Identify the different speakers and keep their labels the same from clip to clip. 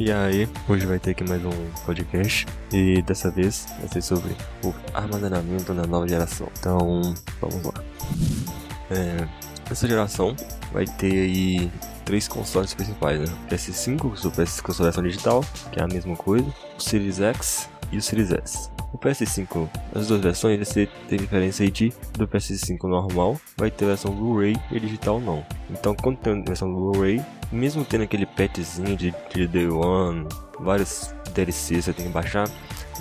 Speaker 1: E aí, hoje vai ter aqui mais um podcast e dessa vez vai ser sobre o armazenamento na nova geração. Então, vamos lá. É, essa geração vai ter aí três consoles principais, né? PS5, o PS5 com sua versão digital, que é a mesma coisa, o Series X e o Series S. O PS5, as duas versões, você tem diferença aí de do PS5 normal, vai ter versão Blu-ray e digital não. Então, quando tem versão Blu-ray, mesmo tendo aquele patchzinho de, de Day One, vários DLCs você tem que baixar,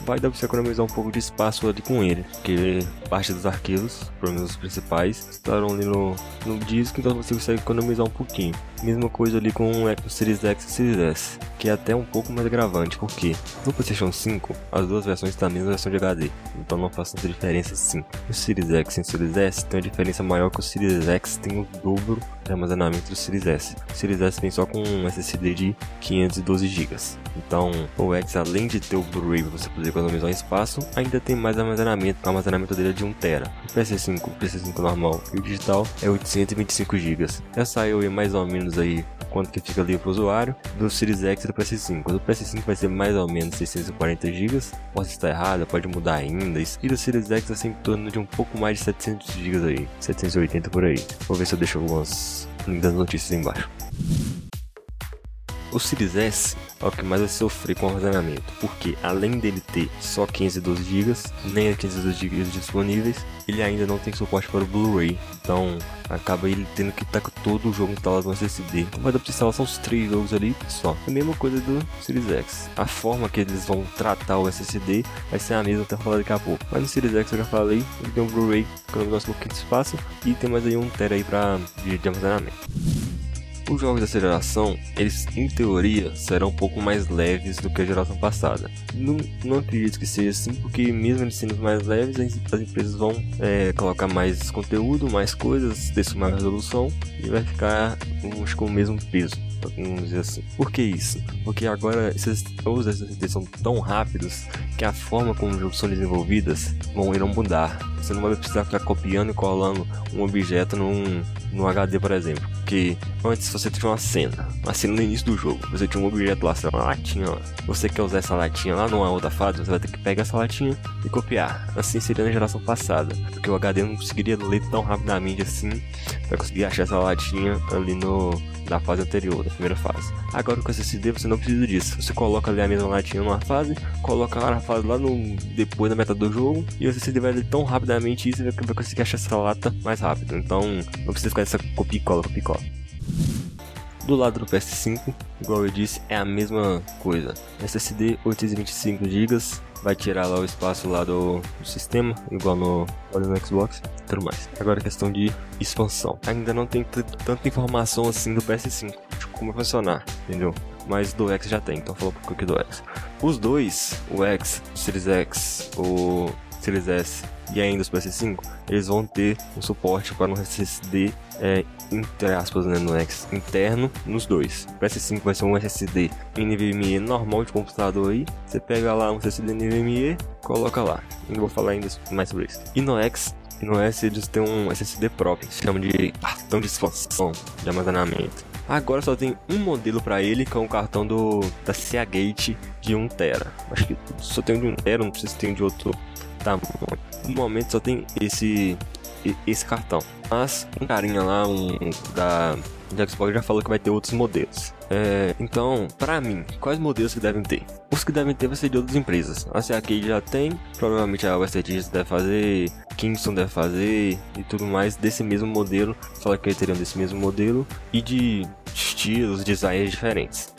Speaker 1: vai dar pra você economizar um pouco de espaço ali com ele, porque parte dos arquivos, pelo menos os principais, estarão ali no, no disco, então você consegue economizar um pouquinho. Mesma coisa ali com o Series X e Series S, que é até um pouco mais gravante, porque no PlayStation 5 as duas versões estão na mesma versão de HD, então não faz tanta diferença assim. O Series X e o Series S tem uma diferença maior que o Series X tem o dobro de armazenamento do Series S. O Series S vem só com um SSD de 512 GB. Então, o X, além de ter o Blu-ray você poder economizar um espaço, ainda tem mais armazenamento. O armazenamento dele é de 1 TB. O PS5, o PS5 normal e o digital é 825 GB. Já saiu mais ou menos aí quanto que fica ali para o usuário do Series X e do PS5. Do PS5 vai ser mais ou menos 640 GB. Pode estar errado, pode mudar ainda. E do Series X assim em torno de um pouco mais de 700 GB aí, 780 por aí. Vou ver se eu deixo algumas links das notícias embaixo. O Series S é o que mais vai sofrer com o armazenamento, porque além dele ter só 512 GB, nem 512 GB disponíveis, ele ainda não tem suporte para o Blu-ray, então acaba ele tendo que estar com todo o jogo instalado no SSD. Então vai dar para instalar só os três jogos ali só. É a mesma coisa do Series X. A forma que eles vão tratar o SSD vai ser a mesma até falar daqui a pouco. Mas no Series X eu já falei, ele tem um Blu-ray com um pouquinho de espaço e tem mais aí um TB aí para de armazenamento. Os jogos dessa geração, eles em teoria serão um pouco mais leves do que a geração passada. Não, não acredito que seja assim, porque mesmo eles sendo mais leves, as empresas vão é, colocar mais conteúdo, mais coisas, ter mais resolução e vai ficar acho, com o mesmo peso vamos dizer assim. Por que isso? Porque agora esses, os SSDs são tão rápidos que a forma como os jogos são desenvolvidas vão irão mudar. Você não vai precisar ficar copiando e colando um objeto num, num HD, por exemplo. Porque antes você tinha uma cena, uma cena no início do jogo, você tinha um objeto lá, uma latinha lá. Você quer usar essa latinha lá numa outra fase, você vai ter que pegar essa latinha e copiar. Assim seria na geração passada, porque o HD não conseguiria ler tão rapidamente assim para conseguir achar essa latinha ali no da fase anterior, da primeira fase. Agora com SSD você não precisa disso. Você coloca ali a mesma latinha numa fase, coloca na fase lá no depois da metade do jogo e o SSD vai ler tão rapidamente isso que vai conseguir achar essa lata mais rápido. Então não precisa ficar essa copia e cola, copia e cola. Do lado do PS5, igual eu disse, é a mesma coisa. SSD 825 GB, vai tirar lá o espaço lá do, do sistema, igual no, no Xbox tudo mais. Agora a questão de expansão. Ainda não tem tanta informação assim do PS5 de como funcionar, entendeu? Mas do X já tem, então falou um pouco do X. Os dois, o X, o Series X, o Series S e ainda os PS5, eles vão ter um suporte para um SSD é, entre aspas, né, no X interno nos dois. O PS5 vai ser um SSD NVMe normal de computador aí. Você pega lá um SSD NVMe, coloca lá. Não vou falar ainda mais sobre isso. E no X e no S eles têm um SSD próprio, se chama de cartão de expansão de armazenamento. Agora só tem um modelo para ele, que é um cartão do da Seagate de 1 tera. Acho que só tem de 1 tera, não sei se tem de outro tamanho. No momento só tem esse esse cartão. Mas um carinha lá, um da, da Xbox já falou que vai ter outros modelos. É, então, para mim, quais modelos que devem ter? Os que devem ter vai ser de outras empresas. A CAK já tem, provavelmente a Western Digital deve fazer, Kingston deve fazer e tudo mais desse mesmo modelo. Fala que eles teriam desse mesmo modelo e de estilos, designs diferentes.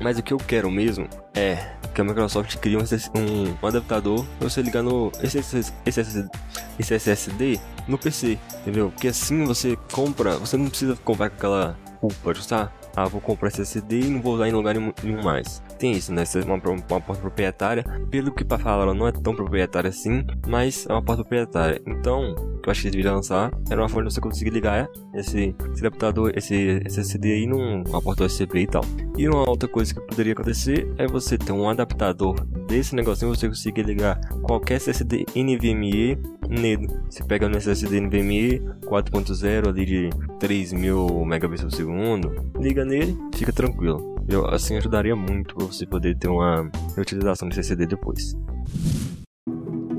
Speaker 1: Mas o que eu quero mesmo é que a Microsoft crie um, um, um adaptador para você ligar no esse, esse, esse, esse SSD no PC, entendeu? Porque assim você compra, você não precisa comprar com aquela culpa, tá? Ah, vou comprar esse SSD e não vou usar em lugar nenhum mais. Tem isso, né? Essa é uma, uma porta proprietária. Pelo que para falar, ela não é tão proprietária assim, mas é uma porta proprietária. Então, que eu acho que eles deveriam lançar era uma forma de você conseguir ligar esse, esse adaptador, esse SSD aí numa porta USB e tal. E uma outra coisa que poderia acontecer é você ter um adaptador desse negocinho, você conseguir ligar qualquer SSD NVMe nele. Você pega no SSD NVMe 4.0 ali de 3000 megabits por segundo, liga nele, fica tranquilo. Eu, assim ajudaria muito pra você poder ter uma reutilização de SSD depois.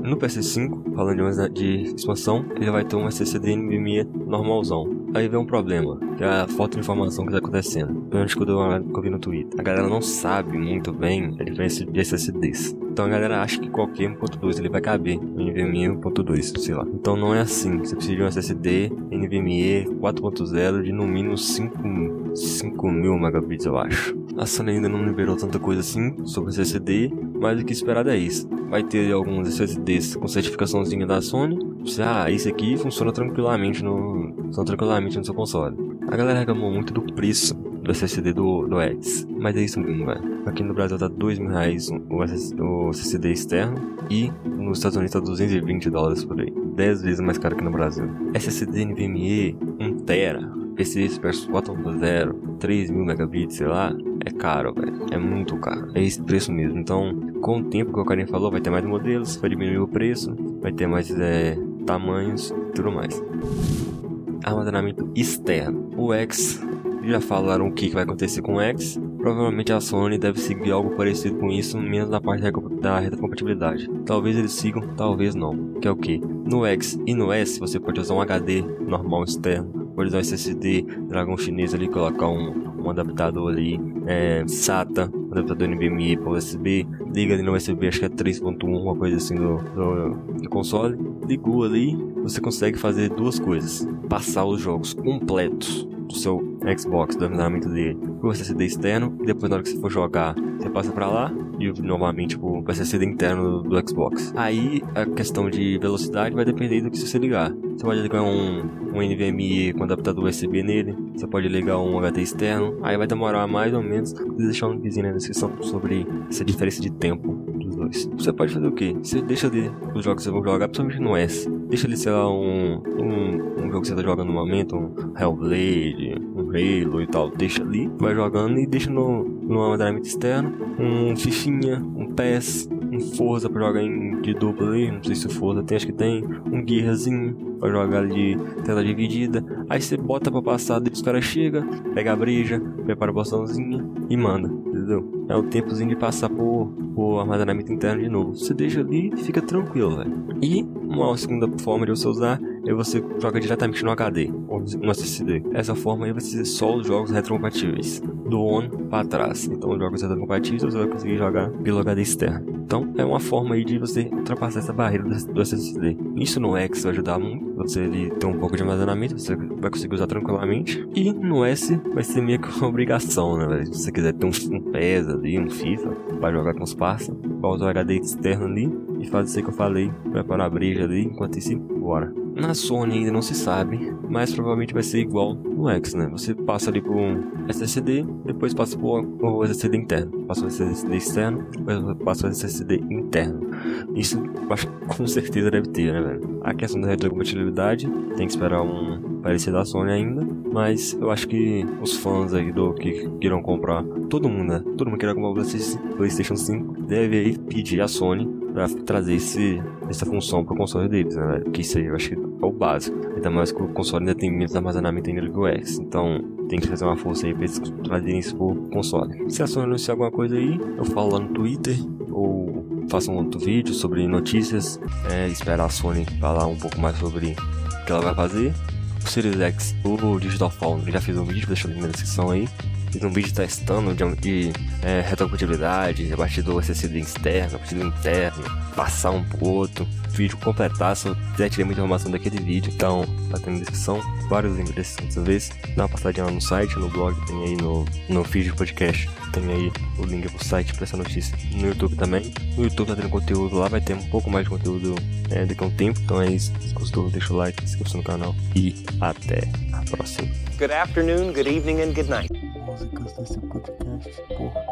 Speaker 1: No PS5, falando de, uma, de expansão, ele vai ter um SSD NVMe normalzão. Aí vem um problema, que é a falta de informação que está acontecendo. Pelo menos que eu vi no Twitter. A galera não sabe muito bem a diferença de SSDs. Então a galera acha que qualquer 1.2 ele vai caber no NVMe 1.2, sei lá. Então não é assim. Você precisa de um SSD NVMe 4.0 de no mínimo 5, 5 mil megabits, eu acho. A Sony ainda não liberou tanta coisa assim sobre SSD, mas o que esperado é isso. Vai ter alguns SSDs com certificaçãozinha da Sony. Ah, esse aqui funciona tranquilamente no, funciona tranquilamente no seu console. A galera reclamou muito do preço do SSD do, do X. Mas é isso mesmo, velho. Aqui no Brasil tá 2 mil reais o, o SSD externo e nos Estados Unidos tá 220 dólares por aí. 10 vezes mais caro que no Brasil. SSD NVMe 1 tera, PC Express 4.0, 3 mil megabits, sei lá, é caro, velho. É muito caro. É esse preço mesmo. Então, com o tempo que o Karen falou, vai ter mais modelos, vai diminuir o preço, vai ter mais é, tamanhos tudo mais. Armazenamento externo. O X já falaram o que vai acontecer com o X. Provavelmente a Sony deve seguir algo parecido com isso, menos na parte da retrocompatibilidade. Talvez eles sigam, talvez não. Que é o que? No X e no S você pode usar um HD normal externo, usar um SSD Dragon chinês ali, colocar um, um adaptador ali, é, SATA, um adaptador NVMe para USB, liga ali no USB, acho que é 3.1, uma coisa assim do, do, do console. Ligou ali, você consegue fazer duas coisas: passar os jogos completos do seu Xbox, do armazenamento dele, pro SSD externo, e depois na hora que você for jogar, você passa para lá e novamente pro SSD interno do, do, Xbox. Aí a questão de velocidade vai depender do que você ligar. Você pode ligar um, um NVMe com adaptador USB nele, você pode ligar um HD externo, aí vai demorar mais ou menos. Vou deixar um linkzinho na descrição sobre essa diferença de tempo dos dois. Você pode fazer o que? Você deixa ali os jogos que você vai jogar, principalmente no S. Deixa ali, sei lá, um, um jogo que você tá jogando no momento, um Hellblade, um Halo e tal. Deixa ali, vai jogando e deixa no, no armazenamento externo um Fifinha, um PES, um Forza pra jogar em, de dupla ali. Não sei se o Forza tem, acho que tem. Um Guerrazinho pra jogar ali de tela dividida. Aí você bota pra passar, os caras chegam, pega a breja, prepara a botãozinha e manda, entendeu? É o tempozinho de passar por, por armazenamento interno de novo. Você deixa ali e fica tranquilo, velho. E uma segunda forma de você usar é você joga diretamente no HD ou no SSD. Essa forma aí vai ser só os jogos retrocompatíveis, do on para trás. Então, os jogos retrocompatíveis você vai conseguir jogar pelo HD externo. Então, é uma forma aí de você ultrapassar essa barreira do SSD. Isso no X vai ajudar muito. Você ele ter um pouco de armazenamento, você vai conseguir usar tranquilamente. E no S vai ser meio que uma obrigação, né? Se você quiser ter um, um PES ali, um FIFA, vai jogar com os parça, vai usar o HD externo ali e fazer isso que eu falei, preparar a breja ali, enquanto isso, bora. Na Sony ainda não se sabe, mas provavelmente vai ser igual no X, né? Você passa ali por um SSD, depois passa por o SSD interno. Passa o SSD externo, depois passa o SSD interno. Isso acho que com certeza deve ter, né, velho? A questão da retrocompatibilidade, tem que esperar um parecido da Sony ainda, mas eu acho que os fãs aí do que queiram comprar, todo mundo, né? Todo mundo que queira comprar o PlayStation 5 deve aí pedir a Sony para trazer esse, essa função pro console deles, né? Que isso aí eu acho que é o básico. Ainda mais que o console ainda tem menos armazenamento ainda do o X. Então tem que fazer uma força aí pra eles trazerem isso pro console. Se a Sony anunciar alguma coisa aí, eu falo lá no Twitter ou faço um outro vídeo sobre notícias. É, esperar a Sony falar um pouco mais sobre o que ela vai fazer. O Series X, o Digital Foundry já fez um vídeo, deixa o link na descrição aí fiz um vídeo testando de, de é, retrocompatibilidade, a partir do SSD externo, a partir do interno, passar um pro outro, vídeo completaço, já tirei muita informação daquele vídeo, então tá tendo descrição, vários links dessa vez, dá uma passadinha lá no site, no blog, tem aí no, no feed podcast, tem aí o link pro site pra essa notícia, no YouTube também, no YouTube tá tendo conteúdo lá, vai ter um pouco mais de conteúdo é, daqui a um tempo, então é isso, se gostou, deixa o like, se inscreva no canal e até a próxima. Good afternoon, good evening and good night músicas desse podcast, porra.